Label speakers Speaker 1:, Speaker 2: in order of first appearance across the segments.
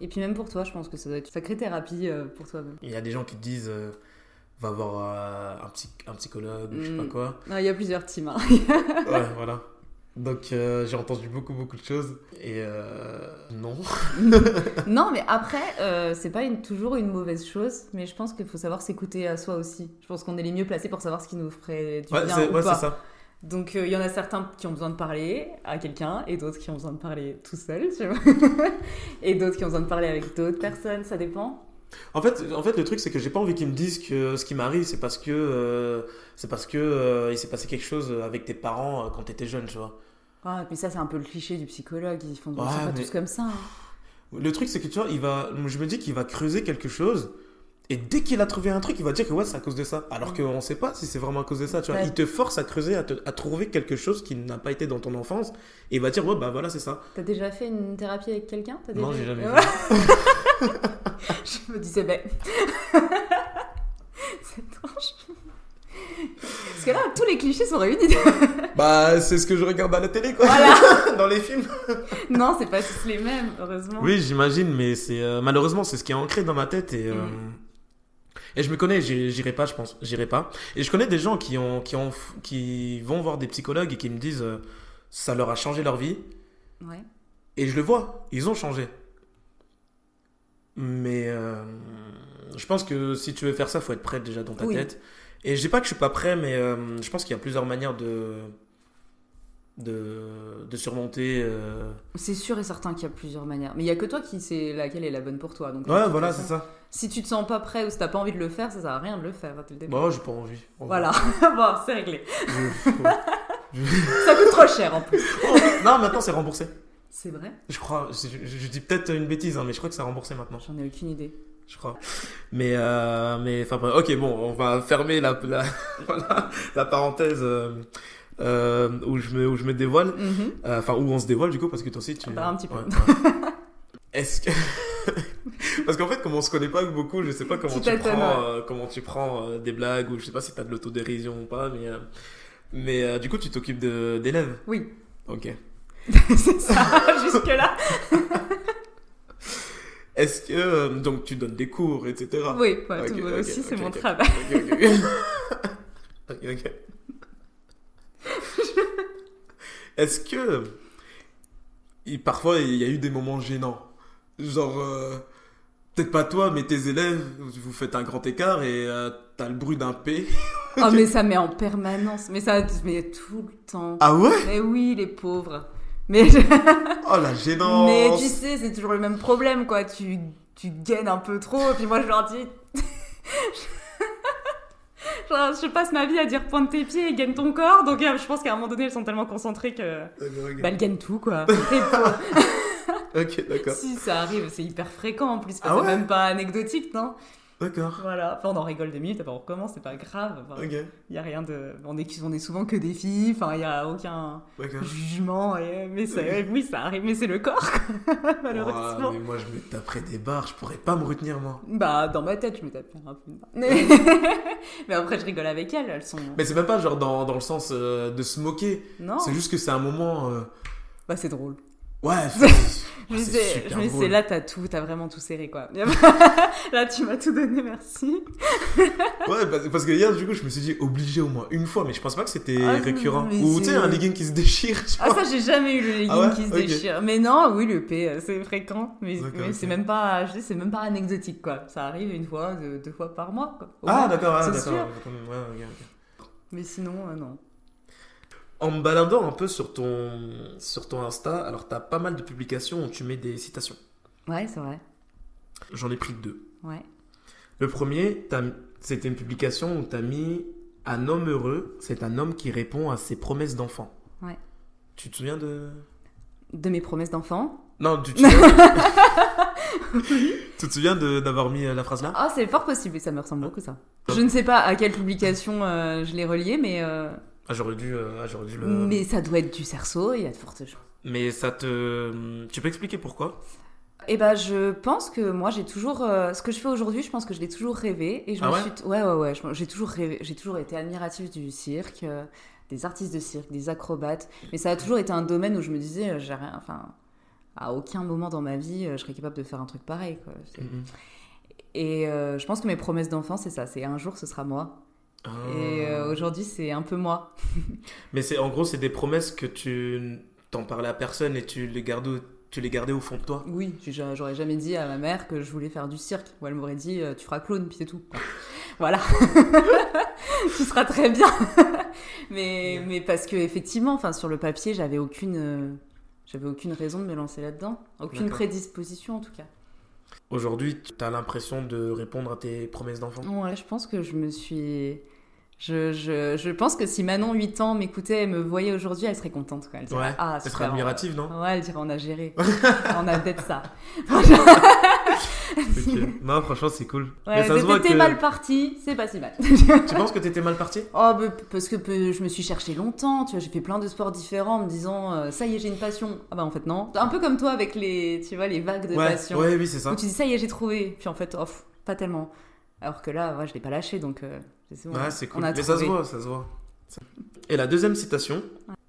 Speaker 1: Et puis même pour toi, je pense que ça doit être une sacrée thérapie euh, pour toi.
Speaker 2: Il y a des gens qui te disent euh, va voir euh, un, psy- un psychologue ou je sais pas
Speaker 1: Mm.
Speaker 2: quoi.
Speaker 1: Non, il y a plusieurs teams. hein.
Speaker 2: Ouais, voilà. Donc euh, j'ai entendu beaucoup beaucoup de choses et euh, non.
Speaker 1: non, mais après, euh, c'est pas une- toujours une mauvaise chose, mais je pense qu'il faut savoir s'écouter à soi aussi. Je pense qu'on est les mieux placés pour savoir ce qui nous ferait du
Speaker 2: Ouais,
Speaker 1: bien ou
Speaker 2: ouais,
Speaker 1: pas.
Speaker 2: c'est ça.
Speaker 1: Donc euh, il y en a certains qui ont besoin de parler à quelqu'un et d'autres qui ont besoin de parler tout seul, tu vois. et d'autres qui ont besoin de parler avec d'autres personnes, ça dépend.
Speaker 2: En fait, en fait, le truc, c'est que j'ai pas envie qu'ils me disent que ce qui m'arrive, c'est parce que euh, c'est parce que euh, il s'est passé quelque chose avec tes parents quand t'étais jeune, tu vois.
Speaker 1: Ah, mais ça, c'est un peu le cliché du psychologue. Ils font
Speaker 2: Ouais,
Speaker 1: pas
Speaker 2: mais-
Speaker 1: tous comme ça. hein.
Speaker 2: Le truc, c'est que tu vois, il va, je me dis qu'il va creuser quelque chose. Et dès qu'il a trouvé un truc, il va dire que ouais, c'est à cause de ça. Alors qu'on sait pas si c'est vraiment à cause de ça. Tu vois,
Speaker 1: Ouais.
Speaker 2: il te force à creuser, à, te- à trouver quelque chose qui n'a pas été dans ton enfance. Et il va dire ouais, bah voilà, c'est ça.
Speaker 1: T'as déjà fait une thérapie avec quelqu'un?
Speaker 2: Non, j'ai jamais
Speaker 1: Ouais. Je me disais, ben. c'est étrange. Parce que là, tous les clichés sont réunis.
Speaker 2: Bah, c'est ce que je regarde à la télé, quoi.
Speaker 1: Voilà.
Speaker 2: dans les films.
Speaker 1: non, c'est pas tous les mêmes, heureusement.
Speaker 2: Oui, j'imagine, mais c'est euh, malheureusement c'est ce qui est ancré dans ma tête et euh,
Speaker 1: Mm.
Speaker 2: Et je me connais, j'irai pas, je pense, j'irai pas. Et je connais des gens qui ont qui ont qui vont voir des psychologues et qui me disent euh, ça leur a changé leur vie
Speaker 1: Ouais.
Speaker 2: et je le vois, ils ont changé. Mais euh, je pense que si tu veux faire ça, faut être prêt déjà dans ta
Speaker 1: Oui.
Speaker 2: tête. Et je dis pas que je suis pas prêt, mais euh, je pense qu'il y a plusieurs manières de de, de surmonter. euh,
Speaker 1: C'est sûr et certain qu'il y a plusieurs manières. Mais il y a que toi qui sais laquelle est la bonne pour toi. Donc, de
Speaker 2: Ouais,
Speaker 1: toute
Speaker 2: voilà,
Speaker 1: façon,
Speaker 2: c'est ça.
Speaker 1: Si tu te sens pas prêt ou si t'as pas envie de le faire, ça sert à rien de le faire dès le début.
Speaker 2: Bon, j'ai pas envie. En vrai.
Speaker 1: Voilà, bon, c'est réglé.
Speaker 2: Je-
Speaker 1: Ça coûte trop cher en plus.
Speaker 2: non, maintenant c'est remboursé.
Speaker 1: C'est vrai?
Speaker 2: Je crois, je, je- je dis peut-être une bêtise, hein, mais je crois que c'est remboursé maintenant.
Speaker 1: J'en ai aucune idée.
Speaker 2: Je crois. Mais, euh, mais enfin, bref. ok, bon, on va fermer la, la, voilà, la parenthèse euh, euh, où, je me, où je me dévoile.
Speaker 1: Mhm.
Speaker 2: Euh, Enfin, où on se dévoile du coup, parce que toi aussi tu.
Speaker 1: Bah, un petit peu.
Speaker 2: Ouais, ouais. Est-ce que. parce qu'en fait, comme on se connaît pas beaucoup, je sais pas comment
Speaker 1: Tu
Speaker 2: prends, euh, comment tu prends euh, des blagues, ou je sais pas si t'as de l'autodérision ou pas, mais. euh, mais du coup, tu t'occupes de- d'élèves.
Speaker 1: Oui,
Speaker 2: Ok.
Speaker 1: c'est ça, jusque-là.
Speaker 2: Est-ce que. donc, tu donnes des cours, etc.
Speaker 1: Oui, ouais,
Speaker 2: Ok,
Speaker 1: tout aussi, c'est mon travail.
Speaker 2: Ok, ok. Ok, ok. Est-ce que. il- parfois, il y a eu des moments gênants? Genre. euh, Peut-être pas toi, mais tes élèves, vous faites un grand écart et euh, t'as le bruit d'un P.
Speaker 1: Oh, mais ça met en permanence. Mais ça met tout le temps.
Speaker 2: Ah ouais?
Speaker 1: Mais oui, les pauvres. Mais,
Speaker 2: Oh la gênance
Speaker 1: mais tu sais, c'est toujours le même problème, quoi. Tu, tu gaines un peu trop, et puis moi, je leur dis... Genre, je passe ma vie à dire pointe tes pieds et gaine ton corps, donc euh, je pense qu'à un moment donné, elles sont tellement concentrées que...
Speaker 2: D'accord, ok.
Speaker 1: Bah, elles gagnent tout, quoi.
Speaker 2: Ok, d'accord.
Speaker 1: si, ça arrive, c'est hyper fréquent en plus.
Speaker 2: Ah
Speaker 1: c'est même pas anecdotique, non?
Speaker 2: D'accord.
Speaker 1: Voilà. Enfin, on en rigole deux minutes, après on recommence, c'est pas grave. Enfin,
Speaker 2: Ok,
Speaker 1: Il y a rien de. On est, on est souvent que des filles, enfin, il y a aucun jugement. Et... Mais ça, oui, ça arrive, mais c'est le corps, malheureusement.
Speaker 2: Ah, mais moi, je me taperais des barres, je pourrais pas me retenir, moi.
Speaker 1: Bah, dans ma tête, je me tape un peu. Mais... mais après, je rigole avec elles, elles sont.
Speaker 2: Mais c'est même pas genre dans, dans le sens euh, de se moquer.
Speaker 1: Non,
Speaker 2: C'est juste que c'est un moment. euh,
Speaker 1: bah, c'est drôle.
Speaker 2: Ouais, c'est super
Speaker 1: je me
Speaker 2: drôle.
Speaker 1: sais, là, t'as tout, t'as vraiment tout serré, quoi. là, tu m'as tout donné, merci.
Speaker 2: Ouais, parce, que hier, du coup, je me suis dit obligé au moins une fois, mais je pense pas que c'était
Speaker 1: Ah,
Speaker 2: récurrent. Ou tu sais, un legging qui se déchire, tu
Speaker 1: Ah, ça, j'ai jamais eu le legging
Speaker 2: Ah ouais?
Speaker 1: qui se déchire. Mais non, oui, le P, euh, c'est fréquent. Mais, c'est même pas, je c'est même pas anecdotique, quoi. Ça arrive une fois, deux, deux fois par mois, quoi. Au
Speaker 2: Ah, d'accord, ah, d'accord. Ouais.
Speaker 1: Mais sinon, euh, non.
Speaker 2: En me baladant un peu sur ton, sur ton Insta, alors t'as pas mal de publications où tu mets des citations.
Speaker 1: Ouais, c'est vrai.
Speaker 2: J'en ai pris deux.
Speaker 1: Ouais.
Speaker 2: Le premier, c'était une publication où t'as mis un homme heureux, c'est un homme qui répond à ses promesses d'enfant.
Speaker 1: Ouais.
Speaker 2: Tu te souviens de.
Speaker 1: De mes promesses d'enfant?
Speaker 2: Non, tu te souviens, tu te souviens de- d'avoir mis euh, la phrase là?
Speaker 1: Ah, c'est fort possible, ça me ressemble beaucoup, ça. Je ne sais pas à quelle publication euh, je l'ai relié, mais, euh,
Speaker 2: Ah, j'aurais dû, euh, ah, j'aurais dû le.
Speaker 1: mais ça doit être du cerceau, il y a de fortes chances.
Speaker 2: Mais ça te. Tu peux expliquer pourquoi?
Speaker 1: Et ben, je pense que moi, j'ai toujours. euh, ce que je fais aujourd'hui, je pense que je l'ai toujours rêvé. Et je
Speaker 2: Ah
Speaker 1: me
Speaker 2: ouais?
Speaker 1: suis. Ouais, ouais, ouais. J'ai toujours rêvé. J'ai toujours été admirative du cirque, euh, des artistes de cirque, des acrobates. Mais ça a toujours été un domaine où je me disais, euh, j'ai rien. Enfin. à aucun moment dans ma vie, euh, je serais capable de faire un truc pareil. Quoi.
Speaker 2: Mhm.
Speaker 1: Et euh, je pense que mes promesses d'enfance, c'est ça. C'est un jour, ce sera moi.
Speaker 2: Ah.
Speaker 1: Et euh, aujourd'hui, c'est un peu moi.
Speaker 2: Mais c'est en gros, c'est des promesses que tu t'en parlais à personne et tu les gardais, au- tu les gardais au fond de toi.
Speaker 1: Oui, j'a- j'aurais jamais dit à ma mère que je voulais faire du cirque. Ou elle m'aurait dit, euh, tu feras clown, puis c'est tout. voilà. tu seras très bien. mais, mais parce que effectivement, enfin, sur le papier, j'avais aucune, euh, j'avais aucune raison de me lancer là-dedans. Aucune prédisposition, en tout cas.
Speaker 2: Aujourd'hui, tu as l'impression de répondre à tes promesses d'enfant?
Speaker 1: Ouais, je pense que je me suis. Je, je, je pense que si Manon, 8 ans, m'écoutait et me voyait aujourd'hui, elle serait contente. Quoi. Elle dirait,
Speaker 2: Ouais,
Speaker 1: ah,
Speaker 2: Elle serait admirative, non?
Speaker 1: Ouais, elle dirait on a géré. on a peut-être ça.
Speaker 2: Non, franchement, c'est cool. Mais
Speaker 1: Ouais, t'étais
Speaker 2: que...
Speaker 1: mal parti, c'est pas si mal.
Speaker 2: Tu penses que t'étais mal parti?
Speaker 1: Oh, bah, parce que je me suis cherché longtemps, tu vois, j'ai fait plein de sports différents en me disant euh, ça y est, j'ai une passion. Ah bah en fait non. Un peu comme toi avec les, tu vois, les vagues de
Speaker 2: Ouais,
Speaker 1: passion.
Speaker 2: ouais, oui, c'est ça.
Speaker 1: Où tu dis ça y est, j'ai trouvé. Puis en fait, oh, pas tellement. Alors que là, ouais, je l'ai pas lâché donc euh, c'est.
Speaker 2: Ouais, c'est cool.
Speaker 1: On a
Speaker 2: Mais ça se
Speaker 1: trouvé.
Speaker 2: voit, ça se voit. Et la deuxième citation,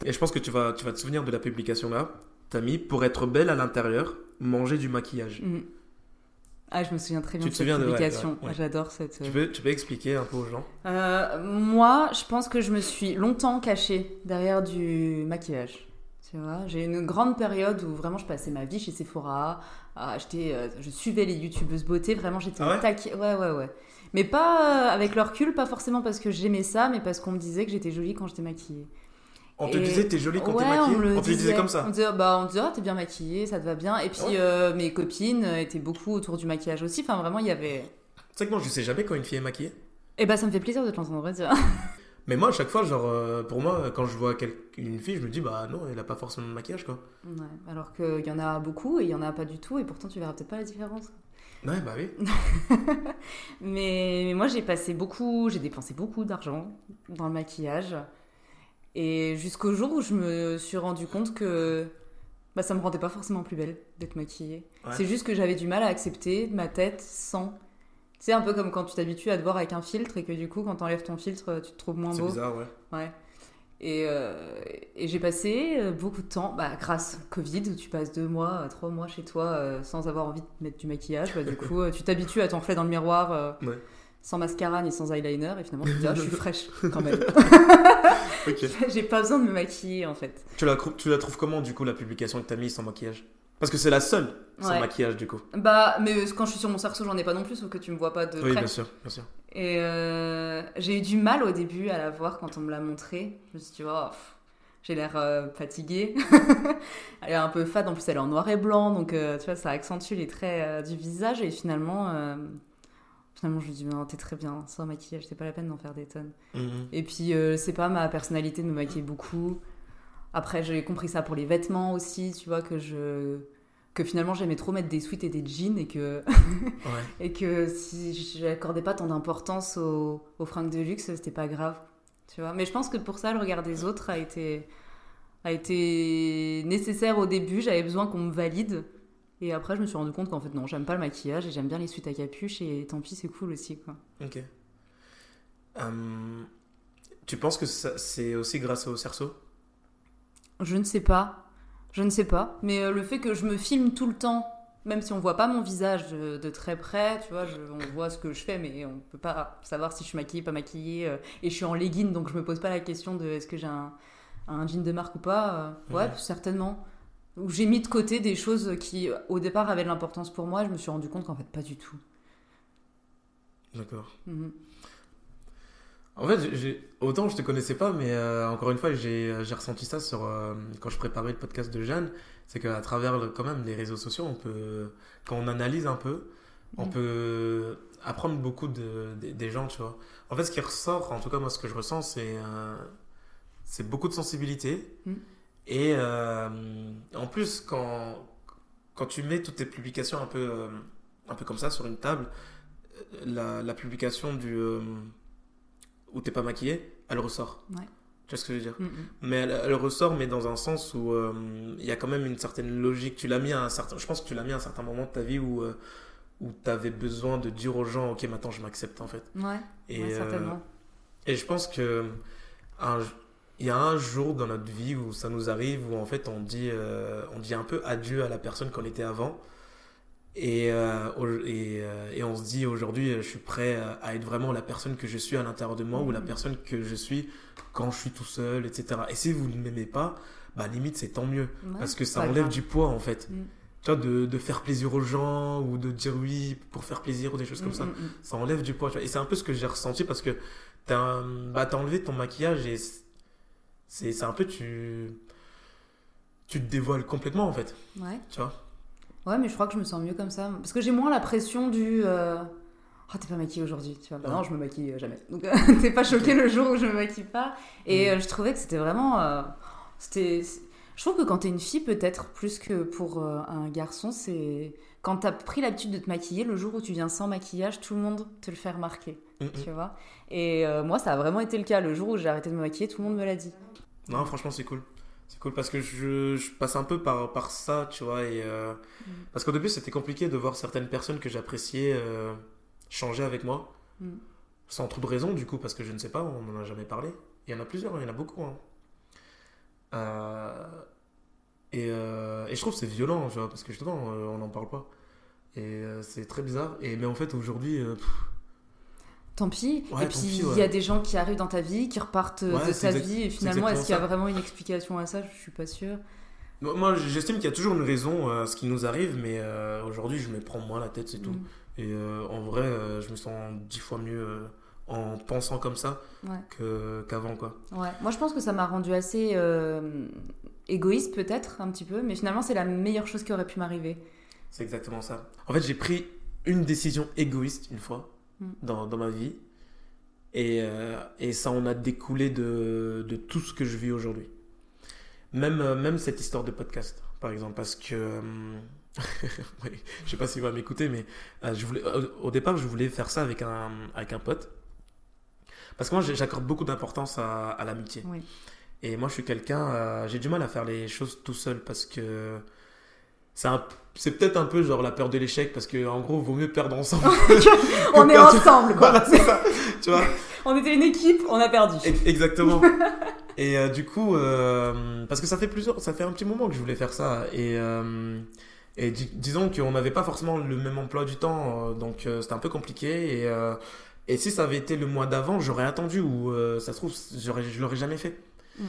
Speaker 2: et je pense que tu vas, tu vas te souvenir de la publication là, t'as mis pour être belle à l'intérieur, manger du maquillage.
Speaker 1: Mhm. Ah, je me souviens très bien
Speaker 2: Tu
Speaker 1: de
Speaker 2: te
Speaker 1: cette publication.
Speaker 2: ouais, ouais.
Speaker 1: J'adore cette. euh,
Speaker 2: Tu, peux, tu peux expliquer un peu aux gens?
Speaker 1: Euh, moi, je pense que je me suis longtemps cachée derrière du maquillage. Tu vois, j'ai une grande période où vraiment je passais ma vie chez Sephora à acheter. euh, je suivais les youtubeuses beauté, vraiment j'étais
Speaker 2: Ah ouais?
Speaker 1: taquée- Ouais, ouais, ouais. Mais pas avec le recul, pas forcément parce que j'aimais ça, mais parce qu'on me disait que j'étais jolie quand j'étais maquillée.
Speaker 2: On te
Speaker 1: Et-
Speaker 2: disait t'es jolie quand
Speaker 1: ouais,
Speaker 2: t'es maquillée
Speaker 1: on
Speaker 2: te disait comme ça
Speaker 1: On disait, bah, on disait, ah, t'es bien maquillée, ça te va bien. Et puis
Speaker 2: Ouais.
Speaker 1: euh, mes copines étaient beaucoup autour du maquillage aussi. Enfin, vraiment, il y avait.
Speaker 2: Sais que moi je sais jamais quand une fille est maquillée.
Speaker 1: Et bah, ça me fait plaisir de te l'entendre dire.
Speaker 2: Mais moi à chaque fois, genre, euh, pour moi, quand je vois une fille, je me dis bah non, elle a pas forcément de maquillage quoi.
Speaker 1: Ouais, alors qu'il y en a beaucoup et il y en a pas du tout, et pourtant tu verras peut-être pas la différence.
Speaker 2: Ouais, bah oui.
Speaker 1: Mais, mais moi j'ai passé beaucoup, j'ai dépensé beaucoup d'argent dans le maquillage, et jusqu'au jour où je me suis rendu compte que bah, ça me rendait pas forcément plus belle d'être maquillée.
Speaker 2: Ouais.
Speaker 1: C'est juste que j'avais du mal à accepter ma tête sans. C'est un peu comme quand tu t'habitues à te voir avec un filtre et que du coup quand t'enlèves ton filtre tu te trouves moins
Speaker 2: C'est
Speaker 1: beau.
Speaker 2: bizarre, ouais.
Speaker 1: Ouais. Et, euh, et j'ai passé euh, beaucoup de temps, bah, grâce au Covid, où tu passes deux mois, euh, trois mois chez toi euh, sans avoir envie de mettre du maquillage. Bah, du coup, euh, tu t'habitues à ton reflet dans le miroir euh,
Speaker 2: Ouais.
Speaker 1: Sans mascara ni sans eyeliner. Et finalement, tu te dis, ah, je suis fraîche quand même.
Speaker 2: Ok.
Speaker 1: j'ai pas besoin de me maquiller en fait.
Speaker 2: Tu la, cro- tu la trouves comment du coup la publication que t'as mise sans maquillage? Parce que c'est la seule sans
Speaker 1: Ouais.
Speaker 2: maquillage du coup.
Speaker 1: Bah, mais euh, quand je suis sur mon cerceau, j'en ai pas non plus, sauf que tu me vois pas de
Speaker 2: oui, bien sûr, bien sûr.
Speaker 1: Et euh, j'ai eu du mal au début à la voir quand on me l'a montré. Je me suis dit, oh, j'ai l'air euh, fatiguée. elle est un peu fade, en plus elle est en noir et blanc, donc euh, tu vois, ça accentue les traits du visage. Et finalement, finalement je me dis, non, t'es très bien, sans maquillage, c'est pas la peine d'en faire des tonnes.
Speaker 2: Mhm.
Speaker 1: Et puis, euh, c'est pas ma personnalité de me maquiller beaucoup. Après, j'ai compris ça pour les vêtements aussi, tu vois, que je. Que finalement j'aimais trop mettre des sweats et des jeans et que
Speaker 2: Ouais.
Speaker 1: et que si je n'accordais pas tant d'importance aux, aux fringues de luxe, c'était pas grave. Tu vois Mais je pense que pour ça, le regard des autres a été, a été nécessaire au début. J'avais besoin qu'on me valide. Et après, je me suis rendu compte qu'en fait, non, j'aime pas le maquillage et j'aime bien les suites à capuche. Et tant pis, c'est cool aussi. Quoi.
Speaker 2: Ok. Hum, tu penses que c'est aussi grâce au cerceau?
Speaker 1: Je ne sais pas. Je ne sais pas. Mais euh, le fait que je me filme tout le temps, même si on voit pas mon visage de, de très près, tu vois, je- on voit ce que je fais, mais on peut pas savoir si je suis maquillée, pas maquillée. euh, et je suis en legging, donc je me pose pas la question de est-ce que j'ai un, un jean de marque ou pas. euh, ouais,
Speaker 2: Mhm.
Speaker 1: certainement. Où j'ai mis de côté des choses qui, au départ, avaient de l'importance pour moi. Je me suis rendu compte qu'en fait, pas du tout.
Speaker 2: D'accord.
Speaker 1: Mhm.
Speaker 2: En fait, autant je te connaissais pas, mais euh, encore une fois, j'ai j'ai ressenti ça sur, euh, quand je préparais le podcast de Jeanne. C'est qu'à travers le- quand même les réseaux sociaux, on peut, quand on analyse un peu, on
Speaker 1: Mhm.
Speaker 2: peut apprendre beaucoup de, des- des gens, tu vois. En fait, ce qui ressort, en tout cas moi, ce que je ressens, c'est euh, c'est beaucoup de sensibilité.
Speaker 1: Mhm.
Speaker 2: Et euh, en plus, quand, quand tu mets toutes tes publications un peu, euh, un peu comme ça sur une table, euh, la, la publication du, euh, où t'es pas maquillé, elle ressort.
Speaker 1: Ouais.
Speaker 2: Tu vois ce que je veux dire?
Speaker 1: Mhm.
Speaker 2: Mais elle, elle ressort, mais dans un sens où euh, il y a quand même une certaine logique. Tu l'as mis à un certain, je pense que tu l'as mis à un certain moment de ta vie où, où tu avais besoin de dire aux gens, ok, maintenant je m'accepte en fait.
Speaker 1: Ouais,
Speaker 2: Et,
Speaker 1: ouais,
Speaker 2: euh,
Speaker 1: certainement.
Speaker 2: et je pense que un- il y a un jour dans notre vie où ça nous arrive, où en fait on dit, euh, on dit un peu adieu à la personne qu'on était avant. Et, euh, et, euh, et on se dit aujourd'hui, je suis prêt à être vraiment la personne que je suis à l'intérieur de moi ou la
Speaker 1: Mhm.
Speaker 2: personne que je suis quand je suis tout seul, etc. Et si vous ne m'aimez pas, bah limite c'est tant mieux.
Speaker 1: Ouais,
Speaker 2: Parce que ça enlève
Speaker 1: grave.
Speaker 2: du poids en fait.
Speaker 1: Mm.
Speaker 2: Tu vois, de, de faire plaisir aux gens ou de dire oui pour faire plaisir ou des choses comme
Speaker 1: Mm,
Speaker 2: ça.
Speaker 1: mm, mm.
Speaker 2: Ça enlève du poids. tu vois. Et c'est un peu ce que j'ai ressenti parce que t'as bah, t'as enlevé ton maquillage et c'est un peu tu tu te dévoiles complètement en fait.
Speaker 1: Ouais.
Speaker 2: Tu vois?
Speaker 1: Ouais, mais je crois que je me sens mieux comme ça. Parce que j'ai moins la pression du. euh, Ah, t'es pas maquillée aujourd'hui, tu vois. Bah non, je me maquille euh, jamais. Donc, euh, t'es pas choqué le jour où je me maquille pas. Et euh, je trouvais que c'était vraiment. euh, C'était. Je trouve que quand t'es une fille, peut-être plus que pour euh, un garçon, c'est. Quand t'as pris l'habitude de te maquiller, le jour où tu viens sans maquillage, tout le monde te le fait remarquer, tu vois. Et euh, moi, ça a vraiment été le cas. Le jour où j'ai arrêté de me maquiller, tout le monde me l'a dit.
Speaker 2: Non, franchement, c'est cool. C'est cool parce que je, je passe un peu par, par ça, tu vois. Et, euh,
Speaker 1: Mm.
Speaker 2: Parce qu'au début, c'était compliqué de voir certaines personnes que j'appréciais euh, changer avec moi.
Speaker 1: Mm.
Speaker 2: Sans trop de raison, du coup, parce que je ne sais pas, on n'en a jamais parlé. Il y en a plusieurs, il y en a beaucoup. hein. Euh, et, euh, et je trouve que c'est violent, tu vois, parce que justement, euh, on n'en parle pas. Et euh, c'est très bizarre. Et, mais en fait, aujourd'hui,
Speaker 1: Tant pis.
Speaker 2: Ouais,
Speaker 1: et puis, il
Speaker 2: ouais.
Speaker 1: y a des gens qui arrivent dans ta vie, qui repartent
Speaker 2: Ouais,
Speaker 1: de ta
Speaker 2: exact-
Speaker 1: vie. Et finalement, est-ce qu'il y a vraiment une explication à ça? Je suis pas sûre.
Speaker 2: moi, j'estime qu'il y a toujours une raison à ce qui nous arrive, mais euh, aujourd'hui, je me prends moins la tête, c'est tout.
Speaker 1: Mm.
Speaker 2: Et euh, en vrai, euh, je me sens dix fois mieux en pensant comme ça
Speaker 1: Ouais.
Speaker 2: qu'avant, quoi.
Speaker 1: Ouais. Moi, je pense que ça m'a rendu assez égoïste, peut-être, un petit peu. Mais finalement, c'est la meilleure chose qui aurait pu m'arriver.
Speaker 2: C'est exactement ça. En fait, j'ai pris une décision égoïste une fois
Speaker 1: Mm.
Speaker 2: dans, dans ma vie. Et, euh, et ça en a découlé de, de tout ce que je vis aujourd'hui. Même, euh, même cette histoire de podcast, par exemple, parce que... euh, oui, je sais pas s'il va m'écouter, mais euh, je voulais, au- départ, je voulais faire ça avec un, avec un pote. Parce que moi, j'accorde beaucoup d'importance à, à l'amitié.
Speaker 1: Oui.
Speaker 2: Et moi, je suis quelqu'un, euh, j'ai du mal à faire les choses tout seul parce que c'est peut-être un peu genre la peur de l'échec parce que en gros, vaut mieux perdre ensemble.
Speaker 1: on est ensemble, quoi.
Speaker 2: voilà, ça. Tu vois
Speaker 1: On était une équipe, on a perdu.
Speaker 2: Ex- Exactement. Et euh, du coup, euh, parce que ça fait plusieurs, ça fait un petit moment que je voulais faire ça. Et, et dis- disons qu'on n'avait pas forcément le même emploi du temps, donc c'était un peu compliqué. Et, et si ça avait été le mois d'avant, j'aurais attendu ou ça se trouve, je l'aurais jamais fait.
Speaker 1: Mm.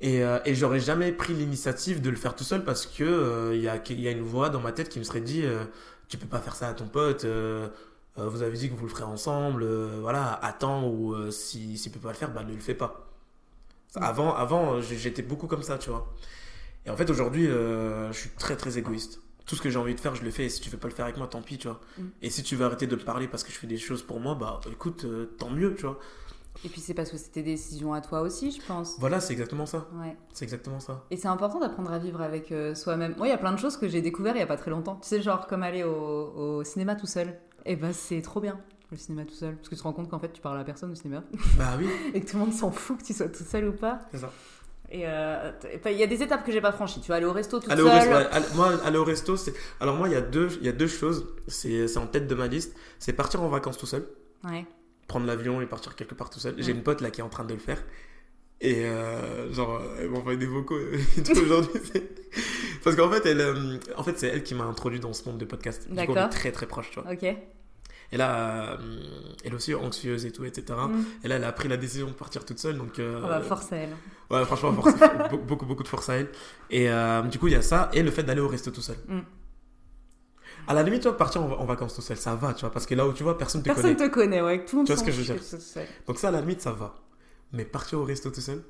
Speaker 2: Et, euh, et j'aurais jamais pris l'initiative de le faire tout seul parce que euh, il y, a, il y a une voix dans ma tête qui me serait dit euh, tu peux pas faire ça à ton pote. vous avez dit que vous le ferez ensemble, voilà, attends, ou euh, si, s'il peut pas le faire, bah ne le fais pas.
Speaker 1: Mm.
Speaker 2: Avant, avant j'étais beaucoup comme ça, tu vois. Et en fait, aujourd'hui, je suis très très égoïste. Tout ce que j'ai envie de faire, je le fais. Et si tu veux pas le faire avec moi, tant pis, tu vois.
Speaker 1: Mm.
Speaker 2: Et si tu veux arrêter de me parler parce que je fais des choses pour moi, bah écoute, euh, tant mieux, tu vois.
Speaker 1: Et puis, c'est parce que c'était des décisions à toi aussi, je pense.
Speaker 2: Voilà, c'est exactement ça.
Speaker 1: Ouais.
Speaker 2: C'est exactement ça.
Speaker 1: Et c'est important d'apprendre à vivre avec euh, soi-même. Moi, il y a plein de choses que j'ai découvert il y a pas très longtemps. Tu sais, genre comme aller au, au cinéma tout seul. Et ben, c'est trop bien, le cinéma tout seul. Parce que tu te rends compte qu'en fait, tu parles à personne au cinéma.
Speaker 2: Bah oui,
Speaker 1: et que tout le monde s'en fout que tu sois tout seul ou pas.
Speaker 2: c'est ça.
Speaker 1: Et euh, il y a des étapes que j'ai pas franchies. Tu vas aller au resto tout
Speaker 2: au
Speaker 1: seul.
Speaker 2: resto, ouais, aller- moi, aller au resto, c'est. Alors, moi, il y a deux, il y a deux choses. C'est en tête de ma liste. C'est partir en vacances tout seul.
Speaker 1: Ouais.
Speaker 2: Prendre l'avion et partir quelque part tout seul. J'ai une pote là qui est en train de le faire. Et euh, genre, elle m'envoie des vocaux et tout aujourd'hui. Parce qu'en fait, elle, euh, en fait, c'est elle qui m'a introduit dans ce monde de podcast. Du coup, on est
Speaker 1: D'accord.
Speaker 2: très très proche, tu vois.
Speaker 1: Ok.
Speaker 2: Et là, euh, elle aussi anxieuse et tout, etc.
Speaker 1: Mm.
Speaker 2: Et là, elle a pris la décision de partir toute seule. Donc, euh,
Speaker 1: On va force à elle.
Speaker 2: ouais, franchement, force- beaucoup, beaucoup, beaucoup de force à elle. Et euh, du coup, il y a ça et le fait d'aller au resto tout seul.
Speaker 1: Mm.
Speaker 2: À la limite, tu vois, partir en, vacances tout seul, ça va, tu vois, parce que là où tu vois, personne te
Speaker 1: Personne
Speaker 2: connaît.
Speaker 1: te connaît, ouais. Tout le monde
Speaker 2: Tu vois ce que je veux dire. Donc ça, à la limite, ça va. Mais partir au resto tout seul,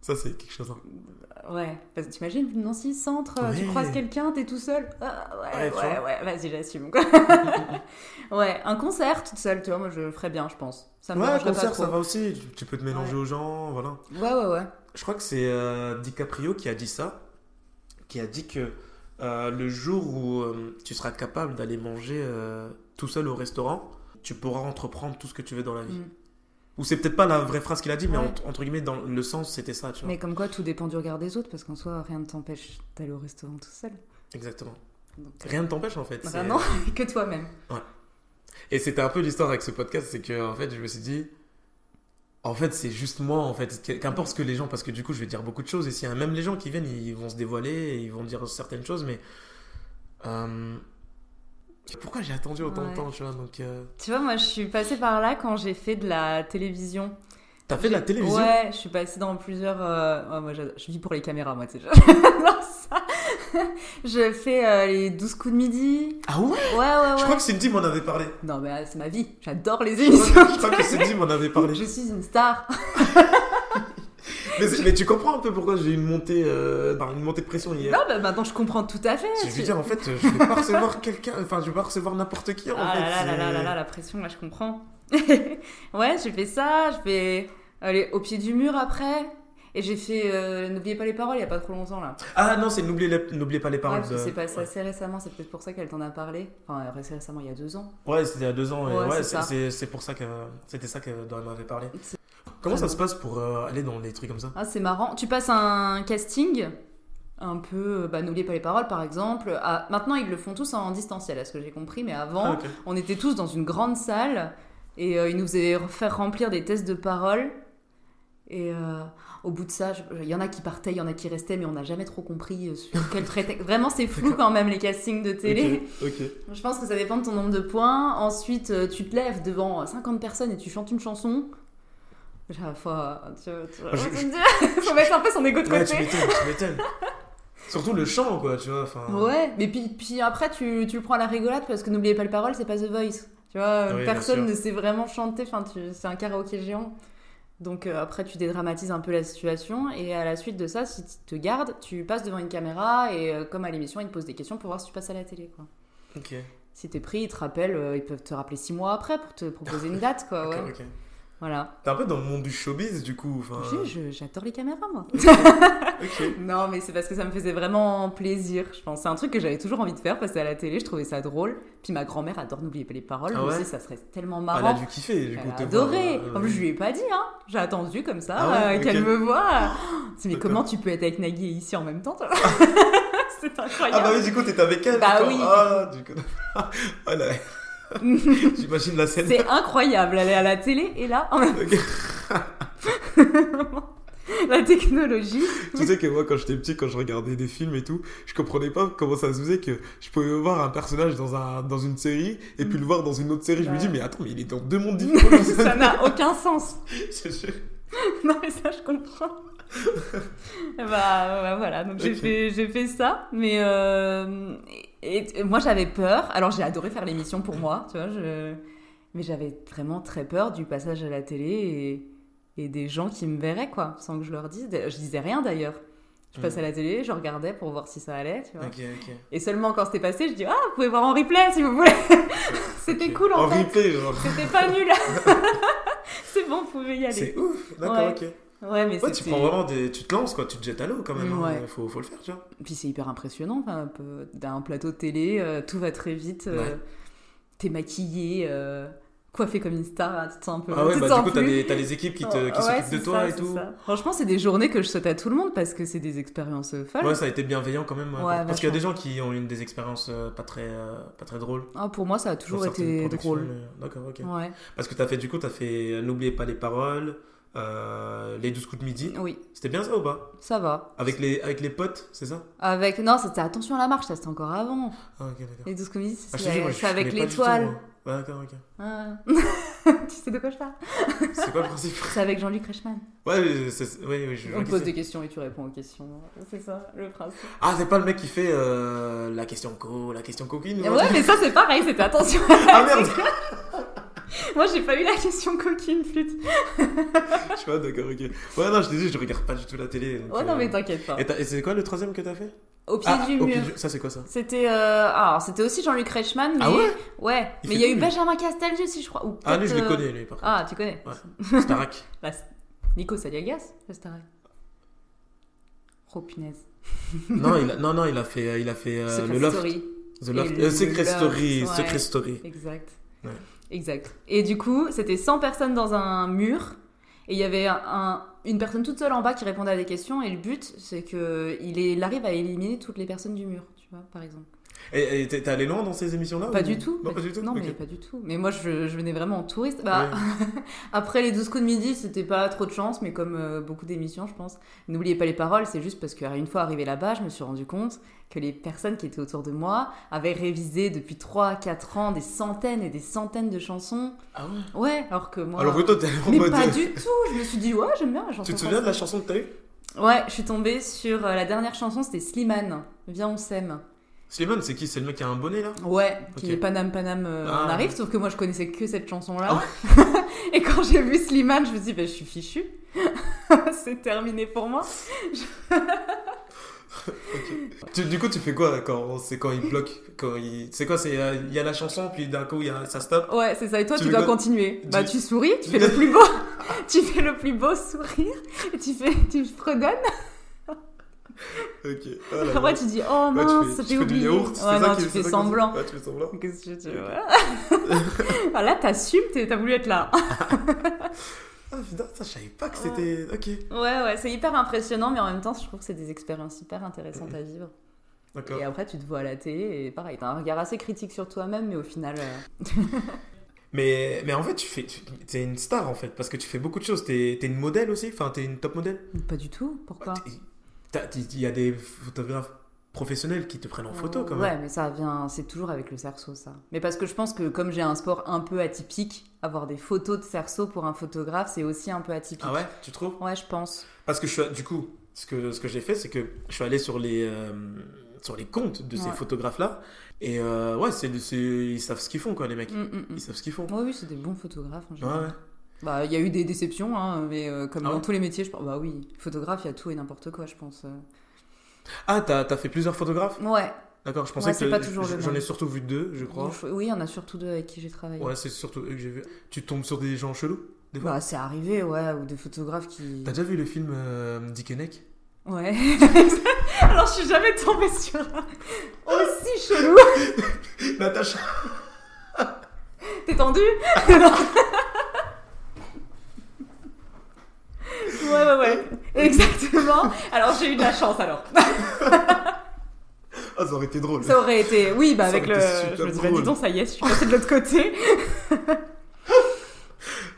Speaker 2: ça, c'est quelque chose. hein.
Speaker 1: Ouais, parce que t'imagines, Nancy, centre, euh, tu croises quelqu'un, t'es tout seul. Ah, ouais,
Speaker 2: Ouais,
Speaker 1: ouais, vas-y, j'assume. ouais, un concert toute seule, tu vois, moi je le ferais bien, je pense. Ça me
Speaker 2: Ouais,
Speaker 1: dérangerait
Speaker 2: concert,
Speaker 1: pas
Speaker 2: ça va aussi. Tu- Tu peux te mélanger
Speaker 1: Ouais.
Speaker 2: aux gens, voilà.
Speaker 1: Ouais, ouais, ouais.
Speaker 2: Je crois que c'est euh, DiCaprio qui a dit ça, qui a dit que euh, le jour où euh, tu seras capable d'aller manger euh, tout seul au restaurant, tu pourras entreprendre tout ce que tu veux dans la vie.
Speaker 1: Mm.
Speaker 2: Ou c'est peut-être pas la vraie phrase qu'il a dit, mais
Speaker 1: Ouais.
Speaker 2: entre, entre guillemets, dans le sens, c'était ça, tu vois.
Speaker 1: Mais comme quoi, tout dépend du regard des autres, parce qu'en soi, rien ne t'empêche d'aller au restaurant tout seul.
Speaker 2: Exactement.
Speaker 1: Donc,
Speaker 2: Rien ne t'empêche, en fait.
Speaker 1: Vraiment, que toi-même.
Speaker 2: Et c'était un peu l'histoire avec ce podcast, c'est que en fait, je me suis dit, En fait, c'est juste moi, en fait. Qu- Qu'importe ce que les gens, parce que du coup, je vais dire beaucoup de choses ici. hein. Même les gens qui viennent, ils vont se dévoiler, et ils vont dire certaines choses, mais. euh, Pourquoi j'ai attendu autant
Speaker 1: Ouais.
Speaker 2: de temps, tu vois Donc, euh,
Speaker 1: Tu vois, moi, je suis passée par là quand j'ai fait de la télévision.
Speaker 2: t'as fait de la télévision?
Speaker 1: Ouais, je suis passée dans plusieurs. euh, ouais, moi, je vis pour les caméras, moi, tu sais. Ça. Je fais euh, les 12 coups de midi.
Speaker 2: Ah ouais?
Speaker 1: Ouais, ouais, ouais.
Speaker 2: Je crois que Cindy m'en avait parlé.
Speaker 1: Non, mais euh, c'est ma vie. J'adore les
Speaker 2: Je
Speaker 1: émissions.
Speaker 2: crois, je crois que Cindy m'en avait parlé.
Speaker 1: Je suis une star.
Speaker 2: Mais, tu comprends un peu pourquoi j'ai eu une montée, euh, bah, une montée de pression hier
Speaker 1: Non, bah maintenant je comprends tout à fait.
Speaker 2: Je veux
Speaker 1: Tu-
Speaker 2: dire, en fait, je vais pas recevoir quelqu'un, enfin, je vais pas recevoir n'importe qui, en
Speaker 1: Ah
Speaker 2: fait.
Speaker 1: là là là là là là, la pression, là je comprends. ouais, j'ai fait ça, je vais aller au pied du mur après. Et j'ai fait euh, N'oubliez pas les paroles il y a pas trop longtemps là.
Speaker 2: Ah non, c'est n'oubliez, les- pas les paroles. de-
Speaker 1: c'est passé
Speaker 2: ouais.
Speaker 1: assez récemment, c'est peut-être pour ça qu'elle t'en a parlé. Enfin, assez récemment, il y a deux ans.
Speaker 2: Ouais, c'était il y a deux ans.
Speaker 1: Ouais,
Speaker 2: Ouais,
Speaker 1: c'est
Speaker 2: pour ça que c'était ça que dont elle m'avait parlé. Comment ça se passe pour euh, aller dans des trucs comme ça?
Speaker 1: Ah, c'est marrant. Tu passes un casting, un peu, bah, N'oubliez pas les paroles par exemple. Maintenant, ils le font tous en distanciel, à ce que j'ai compris, mais avant,
Speaker 2: Ah,
Speaker 1: on était tous dans une grande salle et euh, ils nous faisaient faire remplir des tests de paroles. Et euh, au bout de ça, il y en a qui partaient, il y en a qui restaient, mais on n'a jamais trop compris euh, sur quel prétexte. Vraiment, c'est flou quand même les castings de télé.
Speaker 2: Ok, ok.
Speaker 1: Je pense que ça dépend de ton nombre de points. Ensuite, euh, tu te lèves devant 50 personnes et tu chantes une chanson. Faut, tu, tu-
Speaker 2: Ah, je-
Speaker 1: faut mettre un peu son ego de
Speaker 2: Ouais, tu
Speaker 1: côté.
Speaker 2: m'étonnes, tu m'étonnes. Surtout le chant, quoi, tu vois.
Speaker 1: Ouais, mais puis, puis après, tu, tu le prends à la rigolade parce que n'oubliez pas le parole, c'est pas The Voice. Tu vois,
Speaker 2: Oui,
Speaker 1: personne ne sait vraiment chanter, enfin, c'est un karaoké géant. Donc euh, après, tu dédramatises un peu la situation et à la suite de ça, si tu te gardes, tu passes devant une caméra et euh, comme à l'émission, ils te posent des questions pour voir si tu passes à la télé. Quoi.
Speaker 2: Ok.
Speaker 1: Si t'es pris, ils te rappellent, euh, ils peuvent te rappeler six mois après pour te proposer une date, quoi. Ouais. Voilà.
Speaker 2: T'es un peu dans le monde du showbiz, du coup.
Speaker 1: J'adore les caméras, moi. non, mais c'est parce que ça me faisait vraiment plaisir, je pense. C'est un truc que j'avais toujours envie de faire, passer à la télé, je trouvais ça drôle. Puis ma grand-mère adore N'oubliez pas les paroles,
Speaker 2: Ah ouais
Speaker 1: dit, ça serait tellement
Speaker 2: Elle a
Speaker 1: marrant.
Speaker 2: dû kiffer, du coup.
Speaker 1: adoré.
Speaker 2: euh,
Speaker 1: En plus, je lui ai pas dit, hein. J'ai attendu comme ça,
Speaker 2: Ah ouais,
Speaker 1: euh, qu'elle me voit. C'est mais comment tu peux être avec Nagui et ici en même temps toi C'est
Speaker 2: Ah
Speaker 1: incroyable.
Speaker 2: bah oui, du coup, t'étais avec elle.
Speaker 1: Bah oui.
Speaker 2: Ah, du coup. Ah là. J'imagine la scène.
Speaker 1: C'est incroyable, elle est à la télé et là, en même
Speaker 2: Ok.
Speaker 1: la technologie.
Speaker 2: Tu sais que moi, quand j'étais petit, quand je regardais des films et tout, je comprenais pas comment ça se faisait que je pouvais voir un personnage dans, un, dans une série et puis le voir dans une autre série. Je me dis, mais attends, mais il est dans deux mondes différents.
Speaker 1: ça n'a aucun sens. Non, mais ça, je comprends. bah, bah, voilà, donc j'ai fait, fait ça, mais euh, et, et moi j'avais peur. Alors j'ai adoré faire l'émission pour moi, tu vois, je... mais j'avais vraiment très peur du passage à la télé et, et des gens qui me verraient, quoi, sans que je leur dise. Je disais rien d'ailleurs. Je passais à la télé, je regardais pour voir si ça allait, tu vois.
Speaker 2: Ok, ok.
Speaker 1: Et seulement quand c'était passé, je dis Ah, vous pouvez voir en replay si vous voulez. C'était cool en,
Speaker 2: En
Speaker 1: fait.
Speaker 2: replay, genre.
Speaker 1: C'était pas nul. C'est bon, vous pouvez y aller.
Speaker 2: C'est ouf. D'accord,
Speaker 1: Ouais.
Speaker 2: ok.
Speaker 1: Ouais, mais
Speaker 2: Ouais, tu prends vraiment des. Tu te lances, quoi. Tu te jettes à l'eau quand même. hein.
Speaker 1: Ouais.
Speaker 2: Faut, faut le faire, tu vois.
Speaker 1: Puis c'est hyper impressionnant, enfin, un peu, d'un plateau de télé, euh, tout va très vite, euh,
Speaker 2: Ouais.
Speaker 1: t'es maquillé, euh, coiffé comme une star, hein, tu te sens un peu...
Speaker 2: Ah ouais, bah du coup, t'as t'as les équipes qui te- qui
Speaker 1: Ouais,
Speaker 2: s'occupent
Speaker 1: c'est
Speaker 2: de toi
Speaker 1: ça,
Speaker 2: et tout.
Speaker 1: ça. Franchement, c'est des journées que je souhaite à tout le monde parce que c'est des expériences folles.
Speaker 2: Ouais, ça a été bienveillant quand même. Parce qu'il y a des gens qui ont eu des expériences euh, pas très, pas très drôles.
Speaker 1: Ah, pour moi, ça a toujours été drôle.
Speaker 2: mais- D'accord, ok.
Speaker 1: Ouais,
Speaker 2: Parce que t'as fait, du coup, t'as fait N'oubliez pas les paroles, euh, Les 12 coups de midi.
Speaker 1: oui,
Speaker 2: C'était bien ça ou pas?
Speaker 1: Ça va.
Speaker 2: avec les, avec les potes, c'est ça?
Speaker 1: Avec... Non, c'était Attention à la marche, ça c'était encore avant.
Speaker 2: Ah, ok, d'accord.
Speaker 1: Les 12 comédies,
Speaker 2: Ah,
Speaker 1: c'est
Speaker 2: je te dis, moi, je
Speaker 1: c'est avec
Speaker 2: du tout,
Speaker 1: l'étoile.
Speaker 2: Ouais, d'accord, ok.
Speaker 1: Ah. tu sais de quoi je parle?
Speaker 2: C'est quoi le principe?
Speaker 1: C'est avec Jean-Luc Reichmann.
Speaker 2: Ouais, je vois
Speaker 1: On pose des questions et tu réponds aux questions. C'est ça, le principe.
Speaker 2: Ah, c'est pas le mec qui fait euh, la question co, la question coquine
Speaker 1: Ouais, mais ça c'est pareil, c'était attention
Speaker 2: Ah merde
Speaker 1: Moi j'ai pas eu la question coquine flûte.
Speaker 2: Je sais pas, d'accord, ok. Ouais, non, je te dis, je regarde pas du tout la télé. donc,
Speaker 1: Oh non
Speaker 2: euh,
Speaker 1: mais t'inquiète pas.
Speaker 2: Et, et c'est quoi le troisième que t'as fait?
Speaker 1: Au pied
Speaker 2: Ah,
Speaker 1: du mur.
Speaker 2: pied du- Ça, c'est quoi ça?
Speaker 1: C'était euh... alors c'était aussi Jean-Luc Reichmann mais
Speaker 2: Ah ouais?
Speaker 1: Ouais,
Speaker 2: Il
Speaker 1: mais il y a eu. Benjamin Castaldi aussi je crois ou
Speaker 2: Ah, lui, je le
Speaker 1: euh,
Speaker 2: connais, lui, par contre.
Speaker 1: Ah, tu connais.
Speaker 2: Ouais. Starak.
Speaker 1: Bah, Nico Saliagas, c'est pareil. Oh punaise.
Speaker 2: non, il a, non, non, il a fait, il a fait euh, le Loft.
Speaker 1: Story.
Speaker 2: The Loft.
Speaker 1: Et
Speaker 2: Euh, Secret
Speaker 1: le
Speaker 2: Story.
Speaker 1: Ouais.
Speaker 2: Secret Story.
Speaker 1: Exact.
Speaker 2: Ouais.
Speaker 1: Exact. Et du coup, c'était 100 personnes dans un mur. Et il y avait un, un- une personne toute seule en bas qui répondait à des questions. Et le but, c'est qu'il il arrive à éliminer toutes les personnes du mur, tu vois, par exemple.
Speaker 2: Et t'es allé loin dans ces émissions-là
Speaker 1: Pas
Speaker 2: ou-
Speaker 1: du tout.
Speaker 2: Non, pas du tout.
Speaker 1: Non, mais pas du tout. Mais moi, je, je venais vraiment en touriste. Bah,
Speaker 2: Ouais.
Speaker 1: après les 12 coups de midi, c'était pas trop de chance, mais comme euh, beaucoup d'émissions, je pense. N'oubliez pas les paroles, c'est juste parce qu'une fois arrivé là-bas, je me suis rendu compte que les personnes qui étaient autour de moi avaient révisé depuis 3-4 ans des centaines et des centaines de chansons.
Speaker 2: Ah ouais?
Speaker 1: Ouais, alors que moi.
Speaker 2: Alors que toi, t'es
Speaker 1: mais
Speaker 2: mode.
Speaker 1: pas du tout. Je me suis dit, ouais, j'aime bien la chanson.
Speaker 2: Tu te souviens de la chanson que t'as eue?
Speaker 1: Ouais, je suis tombée sur euh, la dernière chanson, c'était Slimane. Viens, on s'aime.
Speaker 2: Slimane, c'est qui? C'est le mec qui a un bonnet là?
Speaker 1: Ouais, qui est Panam Panam euh,
Speaker 2: Ah.
Speaker 1: on arrive, sauf que moi je connaissais que cette chanson-là.
Speaker 2: Ah
Speaker 1: Et quand j'ai vu Slimane, je me suis dit, bah, je suis fichue. c'est terminé pour moi.
Speaker 2: Tu- Du coup, tu fais quoi quand c'est quand il bloque quand il... C'est quoi C'est euh, il y a la chanson, puis d'un coup, il y a... ça stoppe?
Speaker 1: Ouais, c'est ça. Et toi,
Speaker 2: Tu
Speaker 1: dois continuer.
Speaker 2: Tu-
Speaker 1: Bah, tu souris, tu fais le plus beau. tu fais le plus beau sourire. Et tu fais, tu fredonnes.
Speaker 2: Ok. La
Speaker 1: Après, tu dis, oh
Speaker 2: Ouais,
Speaker 1: mince,
Speaker 2: tu
Speaker 1: j'ai oublié.
Speaker 2: c'est
Speaker 1: ouais,
Speaker 2: ça
Speaker 1: non, tu fais semblant.
Speaker 2: Ouais, tu fais semblant.
Speaker 1: Qu'est-ce que tu veux Ah, Là, t'assumes, t'es- t'as voulu être là.
Speaker 2: Ah putain, ça, je savais pas que c'était. Ok.
Speaker 1: Ouais, ouais, c'est hyper impressionnant, mais en même temps, je trouve que c'est des expériences hyper intéressantes à vivre.
Speaker 2: D'accord.
Speaker 1: Et après, tu te vois à la télé et pareil, t'as un regard assez critique sur toi-même, mais au final. euh,
Speaker 2: Mais, mais en fait, tu fais, tu es une star en fait, parce que tu fais beaucoup de choses. T'es es une modèle aussi, enfin, t'es une top modèle?
Speaker 1: Pas du tout, pourquoi?
Speaker 2: T'es- t'as- Il y a des photographes professionnels qui te prennent en photo quand
Speaker 1: Ouais,
Speaker 2: même.
Speaker 1: mais ça vient, c'est toujours avec le cerceau, ça. Mais parce que je pense que comme j'ai un sport un peu atypique, avoir des photos de cerceau pour un photographe, c'est aussi un peu atypique.
Speaker 2: Ah ouais, tu trouves?
Speaker 1: Ouais, je pense.
Speaker 2: Parce que je suis, du coup, ce que, ce que j'ai fait, c'est que je suis allé sur les, euh, sur les comptes de ces
Speaker 1: Ouais.
Speaker 2: photographes-là. Et euh, ouais, c'est, ils savent ce qu'ils font, quoi, les mecs.
Speaker 1: Mm, mm, mm.
Speaker 2: Ils savent ce qu'ils font.
Speaker 1: Ouais, oui, c'est des bons photographes en
Speaker 2: Ouais,
Speaker 1: général.
Speaker 2: ouais.
Speaker 1: Bah, il y a eu des déceptions, hein, mais euh, comme
Speaker 2: Ah
Speaker 1: dans
Speaker 2: ouais
Speaker 1: tous les métiers, je pense. Bah oui, photographe, il y a tout et n'importe quoi, je pense. euh.
Speaker 2: Ah, t'as, t'as fait plusieurs photographes?
Speaker 1: Ouais.
Speaker 2: D'accord, je pensais
Speaker 1: Ouais,
Speaker 2: que
Speaker 1: c'est pas toujours
Speaker 2: j-
Speaker 1: le
Speaker 2: j'en ai surtout vu deux, je crois.
Speaker 1: Oui, il y en a surtout deux avec qui j'ai travaillé.
Speaker 2: Ouais, c'est surtout eux que j'ai vu. Tu tombes sur des gens chelous, des fois?
Speaker 1: Bah, c'est arrivé, ouais, ou des photographes qui.
Speaker 2: T'as déjà vu le film euh, Dick
Speaker 1: Ouais. Alors, je suis jamais tombée sur un aussi chelou.
Speaker 2: Natacha
Speaker 1: T'es tendu Ouais, ouais, ouais. Exactement. Alors, j'ai eu de la chance, alors.
Speaker 2: Ah, ça aurait été drôle.
Speaker 1: Ça aurait été... Oui, bah,
Speaker 2: Ça
Speaker 1: avec le...
Speaker 2: été super
Speaker 1: Je me dis, bah,
Speaker 2: drôle.
Speaker 1: dis donc, ça y est, je suis passée de l'autre côté.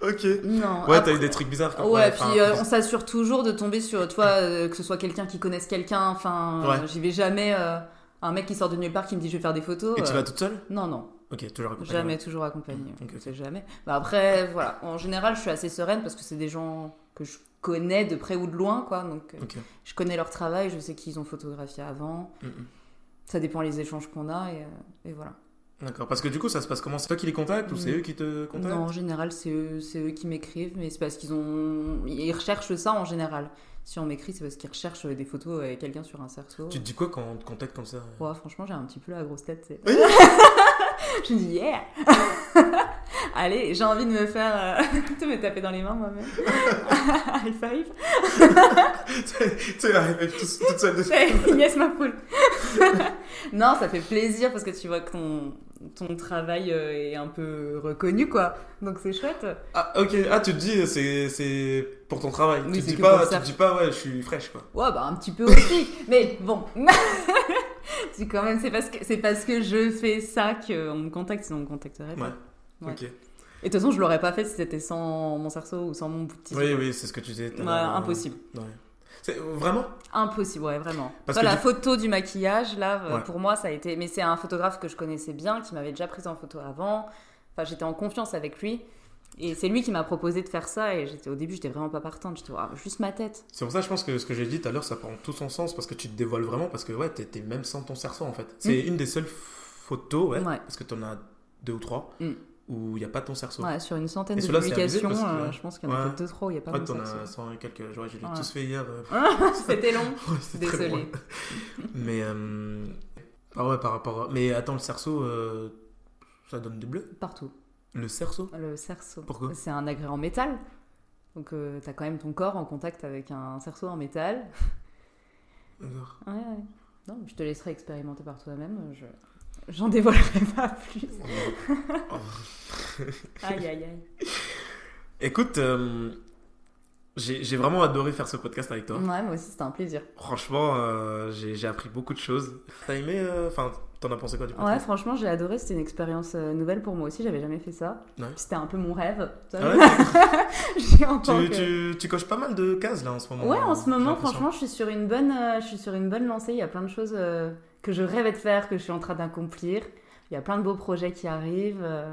Speaker 2: Ok.
Speaker 1: Non.
Speaker 2: Ouais,
Speaker 1: après-
Speaker 2: t'as eu des trucs bizarres. quand-
Speaker 1: Ouais,
Speaker 2: enfin,
Speaker 1: puis euh, on s'assure toujours de tomber sur, tu vois, euh, que ce soit quelqu'un qui connaisse quelqu'un. Enfin, euh,
Speaker 2: Ouais.
Speaker 1: j'y vais jamais. euh, un mec qui sort de nulle part qui me dit je vais faire des photos.
Speaker 2: Et tu vas toute seule?
Speaker 1: Non, non,
Speaker 2: Ok, toujours accompagné.
Speaker 1: jamais, toujours accompagné.
Speaker 2: Ok, ok.
Speaker 1: C'est jamais. Bah après, voilà. En général, je suis assez sereine parce que c'est des gens que je connais de près ou de loin, quoi. Donc, euh, je connais leur travail, je sais qu'ils ont photographié avant.
Speaker 2: Mm, mm.
Speaker 1: Ça dépend les échanges qu'on a et, euh, et voilà.
Speaker 2: D'accord. Parce que du coup, ça se passe comment? C'est toi qui les contactes ou c'est
Speaker 1: Mm.
Speaker 2: eux qui te contactent?
Speaker 1: Non, en général, c'est eux, eux qui m'écrivent, mais c'est parce qu'ils ont, ils recherchent ça en général. Si on m'écrit, c'est parce qu'ils recherchent des photos avec quelqu'un sur un cerceau.
Speaker 2: Tu te dis quoi quand on te contacte comme ça?
Speaker 1: Ouais, franchement, j'ai un petit peu la grosse tête.
Speaker 2: Oui.
Speaker 1: je me dis yeah. Allez, j'ai envie de me faire, euh, de me taper dans les mains moi-même. High five.
Speaker 2: Tu sais, arrive tout- toute seule dessus.
Speaker 1: yes ma poule. non, ça fait plaisir parce que tu vois que ton, ton travail euh, est un peu reconnu, quoi. Donc c'est chouette.
Speaker 2: Ah, ok. Ah, tu te dis, c'est, pour ton travail.
Speaker 1: Oui,
Speaker 2: tu te dis pas, tu te dis pas, ouais, je suis fraîche, quoi.
Speaker 1: Ouais, bah un petit peu aussi. Mais bon. c'est quand même, c'est parce, que, c'est parce que je fais ça qu'on me contacte, sinon on me contacterait pas.
Speaker 2: Ouais.
Speaker 1: Ouais.
Speaker 2: Ok.
Speaker 1: Et de toute façon, je l'aurais pas fait si c'était sans mon cerceau ou sans mon petit.
Speaker 2: Oui, oui, c'est ce que tu disais.
Speaker 1: Ouais, impossible.
Speaker 2: Ouais. C'est vraiment?
Speaker 1: Impossible, ouais, vraiment.
Speaker 2: Parce que
Speaker 1: la
Speaker 2: du-
Speaker 1: photo du maquillage, là, euh,
Speaker 2: Ouais.
Speaker 1: pour moi, ça a été. Mais c'est un photographe que je connaissais bien, qui m'avait déjà prise en photo avant. Enfin, j'étais en confiance avec lui. Et c'est lui qui m'a proposé de faire ça. Et j'étais au début, j'étais vraiment pas partante. J'étais, Ah, juste ma tête.
Speaker 2: C'est pour ça, je pense que ce que j'ai dit tout à l'heure, ça prend tout son sens parce que tu te dévoiles vraiment parce que ouais, t'es même sans ton cerceau en fait. C'est une des seules photos, ouais,
Speaker 1: Mm. Ouais.
Speaker 2: parce que t'en as deux ou trois
Speaker 1: Mm.
Speaker 2: Où il n'y a pas ton cerceau.
Speaker 1: Ouais, sur une centaine
Speaker 2: Et
Speaker 1: de
Speaker 2: abusé
Speaker 1: publications,
Speaker 2: que,
Speaker 1: euh,
Speaker 2: ouais.
Speaker 1: je pense qu'il y en a
Speaker 2: Ouais.
Speaker 1: peut-être deux, trois où il n'y a pas
Speaker 2: Ouais,
Speaker 1: mon
Speaker 2: t'en as
Speaker 1: cerceau.
Speaker 2: 100 et quelques. Ouais, je l'ai
Speaker 1: Ouais.
Speaker 2: tous fait hier.
Speaker 1: C'était long.
Speaker 2: ouais, drôle. Mais euh, ah ouais, par rapport. À... Mais attends, le cerceau, euh, ça donne du bleu?
Speaker 1: Partout.
Speaker 2: Le cerceau?
Speaker 1: Le cerceau.
Speaker 2: Pourquoi?
Speaker 1: C'est un agrès en métal. Donc, t'as quand même ton corps en contact avec un cerceau en métal.
Speaker 2: D'accord.
Speaker 1: Ouais, ouais. Non, je te laisserai expérimenter par toi-même. Je... J'en dévoilerai pas plus. Aïe, aïe, aïe.
Speaker 2: Écoute, euh, J'ai vraiment adoré faire ce podcast avec toi.
Speaker 1: Ouais, moi aussi, c'était un plaisir.
Speaker 2: Franchement, euh, j'ai appris beaucoup de choses. T'as aimé euh, Enfin, t'en as pensé quoi du
Speaker 1: Ouais,
Speaker 2: podcast
Speaker 1: franchement, j'ai adoré. C'était une expérience nouvelle pour moi aussi. J'avais jamais fait ça.
Speaker 2: Ouais.
Speaker 1: C'était un peu mon rêve. tu
Speaker 2: Ah ouais, tu,
Speaker 1: que-
Speaker 2: tu, tu coches pas mal de cases là en ce moment.
Speaker 1: Ouais, en
Speaker 2: j'ai
Speaker 1: ce moment, franchement, je suis sur une bonne, je suis sur une bonne lancée. Il y a plein de choses que je rêvais de faire, que je suis en train d'accomplir. Il y a plein de beaux projets qui arrivent. euh,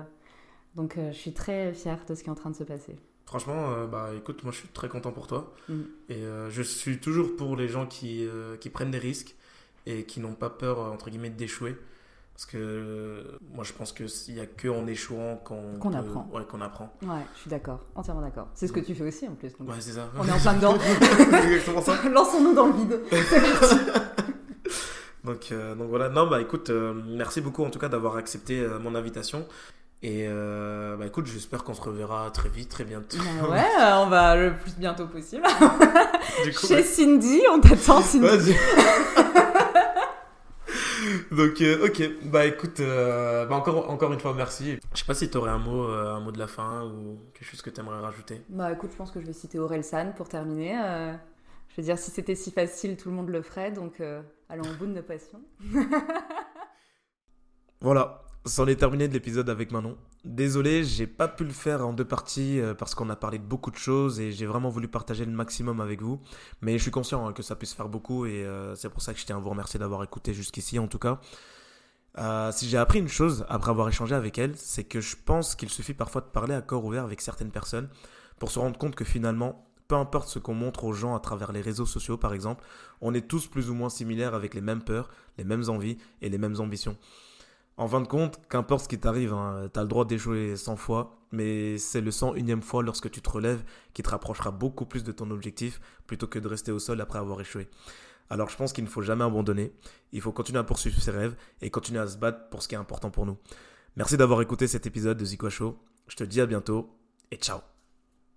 Speaker 1: donc, euh, je suis très fière de ce qui est en train de se passer.
Speaker 2: Franchement, euh, bah écoute, moi je suis très content pour toi.
Speaker 1: Mm.
Speaker 2: Et euh, je suis toujours pour les gens qui, euh, qui prennent des risques et qui n'ont pas peur, entre guillemets, d'échouer. Parce que moi je pense qu'il n'y a que en échouant qu'on peut-
Speaker 1: apprend.
Speaker 2: Ouais, qu'on apprend.
Speaker 1: Ouais, je suis d'accord, entièrement d'accord. C'est ce que tu fais aussi en plus. donc.
Speaker 2: Ouais, c'est ça.
Speaker 1: On est en plein dedans. Lançons-nous dans le vide.
Speaker 2: Donc, euh, donc voilà, non, bah écoute, euh, merci beaucoup en tout cas d'avoir accepté euh, mon invitation. Et bah écoute, j'espère qu'on se reverra très vite, très bientôt.
Speaker 1: Bah ouais, on va le plus bientôt possible.
Speaker 2: Du coup,
Speaker 1: Chez Cindy, on t'attend, Cindy.
Speaker 2: Vas-y. Donc, ok, bah écoute, bah encore, encore une fois, merci. Je sais pas si tu aurais un mot, un mot de la fin ou quelque chose que tu aimerais rajouter.
Speaker 1: Bah écoute, je pense que je vais citer Aurel San pour terminer. Je veux dire, si c'était si facile, tout le monde le ferait. Donc, euh, allons au bout de nos passions.
Speaker 2: Voilà, c'en est terminé de l'épisode avec Manon. Désolé, j'ai pas pu le faire en deux parties euh, parce qu'on a parlé de beaucoup de choses et j'ai vraiment voulu partager le maximum avec vous. Mais je suis conscient hein, que ça puisse faire beaucoup et euh, c'est pour ça que je tiens à vous remercier d'avoir écouté jusqu'ici en tout cas. Si j'ai appris une chose après avoir échangé avec elle, c'est que je pense qu'il suffit parfois de parler à corps ouvert avec certaines personnes pour se rendre compte que finalement, peu importe ce qu'on montre aux gens à travers les réseaux sociaux par exemple, on est tous plus ou moins similaires avec les mêmes peurs, les mêmes envies et les mêmes ambitions. En fin de compte, qu'importe ce qui t'arrive, hein, t'as le droit d'échouer 100 fois, mais c'est le 101ème fois lorsque tu te relèves qui te rapprochera beaucoup plus de ton objectif plutôt que de rester au sol après avoir échoué. Alors je pense qu'il ne faut jamais abandonner, il faut continuer à poursuivre ses rêves et continuer à se battre pour ce qui est important pour nous. Merci d'avoir écouté cet épisode de Zikwa Show, je te dis à bientôt et ciao